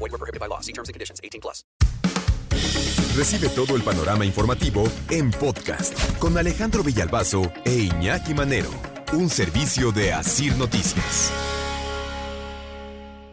Void were prohibited by law. See terms and conditions. 18 plus. Recibe todo el panorama informativo en podcast con Alejandro Villalbazo e Iñaki Manero, un servicio de Asir Noticias.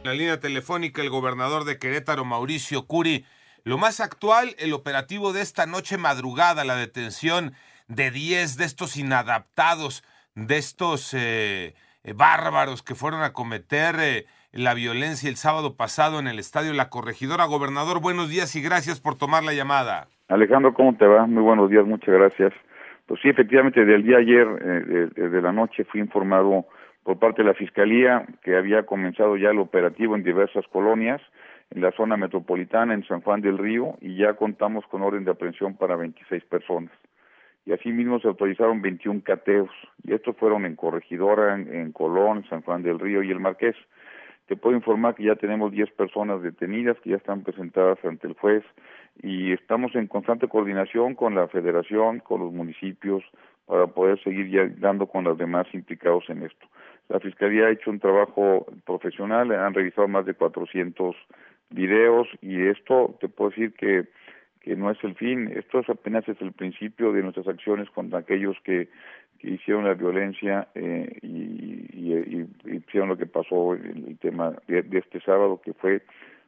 En la línea telefónica, el gobernador de Querétaro, Mauricio Curi. Lo más actual, el operativo de esta noche madrugada, la detención de 10 de estos inadaptados, de estos eh, eh, bárbaros que fueron a cometer eh, la violencia el sábado pasado en el estadio La Corregidora. Gobernador, buenos días y gracias por tomar la llamada. Alejandro, ¿cómo te va? Muy buenos días, muchas gracias. Pues sí, efectivamente, del día ayer, eh, de, la noche, fui informado por parte de la Fiscalía que había comenzado ya el operativo en diversas colonias, en la zona metropolitana, en San Juan del Río, y ya contamos con orden de aprehensión para 26 personas. Y asimismo se autorizaron 21 cateos, y estos fueron en Corregidora, en Colón, San Juan del Río y el Marqués. Te puedo informar que ya tenemos 10 personas detenidas que ya están presentadas ante el juez y estamos en constante coordinación con la federación, con los municipios, para poder seguir ya dando con los demás implicados en esto. La Fiscalía ha hecho un trabajo profesional, han revisado más de 400 videos y esto te puedo decir que que no es el fin, esto es apenas es el principio de nuestras acciones contra aquellos que, que hicieron la violencia eh, y, y, y, hicieron lo que pasó el, el tema de, de, este sábado que fue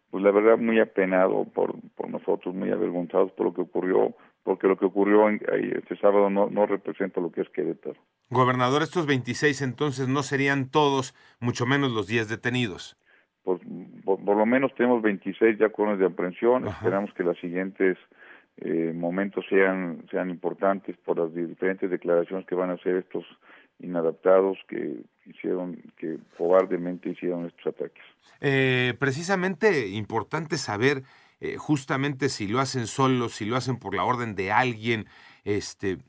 pues la verdad muy apenado por, por nosotros, muy avergonzados por lo que ocurrió, porque lo que ocurrió en, este sábado no, no representa lo que es Querétaro. Gobernador, estos 26 entonces no serían todos, mucho menos los 10 detenidos. Por, por, por, lo menos tenemos 26 ya con de aprehensión. Ajá. Esperamos que los siguientes eh, momentos sean sean importantes por las diferentes declaraciones que van a hacer estos inadaptados que hicieron, que cobardemente hicieron estos ataques. Eh, precisamente importante saber eh, justamente si lo hacen solos, si lo hacen por la orden de alguien. Este,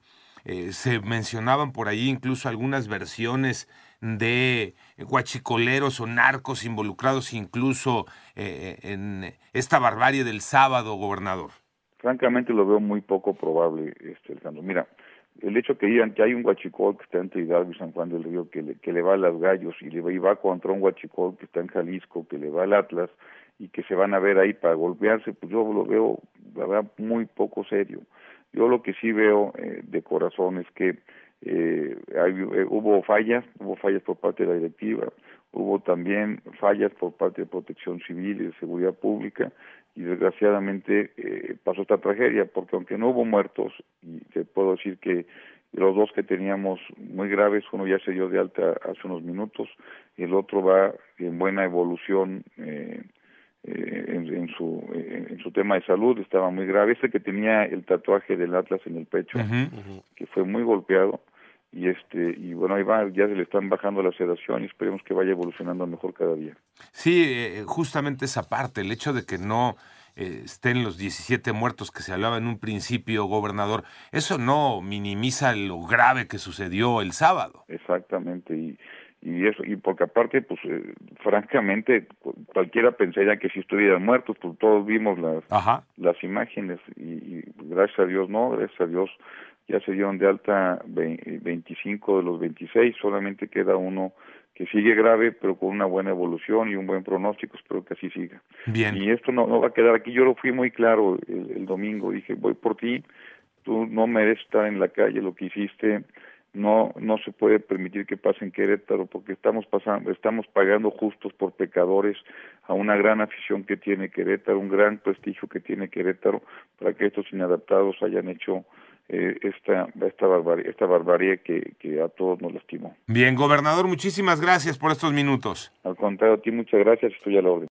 eh, se mencionaban por ahí incluso algunas versiones de guachicoleros o narcos involucrados incluso eh, en esta barbarie del sábado, gobernador. Francamente lo veo muy poco probable, este, Alejandro. Mira, el hecho que digan que hay un guachicol que está entre Hidalgo y San Juan del Río que le, que le va a las gallos y le va, y va contra un guachicol que está en Jalisco que le va al Atlas y que se van a ver ahí para golpearse, pues yo lo veo, la verdad, muy poco serio. Yo lo que sí veo eh, de corazón es que eh, eh, hubo fallas, hubo fallas por parte de la directiva, hubo también fallas por parte de Protección Civil y de Seguridad Pública y desgraciadamente eh, pasó esta tragedia porque aunque no hubo muertos y te puedo decir que los dos que teníamos muy graves, uno ya se dio de alta hace unos minutos y el otro va en buena evolución eh, eh, en, en, su en, en, su tema de salud estaba muy grave este que tenía el tatuaje del Atlas en el pecho uh -huh, uh -huh. que fue muy golpeado y este y bueno ahí va ya se le están bajando la sedación y esperemos que vaya evolucionando mejor cada día sí eh, justamente esa parte el hecho de que no eh, estén los 17 muertos que se hablaba en un principio gobernador eso no minimiza lo grave que sucedió el sábado exactamente y y eso y porque aparte pues eh, francamente cualquiera pensaría que si estuvieran muertos pues todos vimos las Ajá. las imágenes y, y, gracias a Dios no gracias a Dios ya se dieron de alta 25 de los 26 solamente queda uno que sigue grave pero con una buena evolución y un buen pronóstico espero que así siga Bien. y esto no, no va a quedar aquí yo lo fui muy claro el, el domingo dije voy por ti tú no mereces estar en la calle lo que hiciste no no se puede permitir que pase en Querétaro porque estamos pasando estamos pagando justos por pecadores a una gran afición que tiene Querétaro un gran prestigio que tiene Querétaro para que estos inadaptados hayan hecho esta esta barbarie esta barbarie que, que a todos nos lastimó. Bien gobernador muchísimas gracias por estos minutos. Al contrario a ti muchas gracias estoy a la orden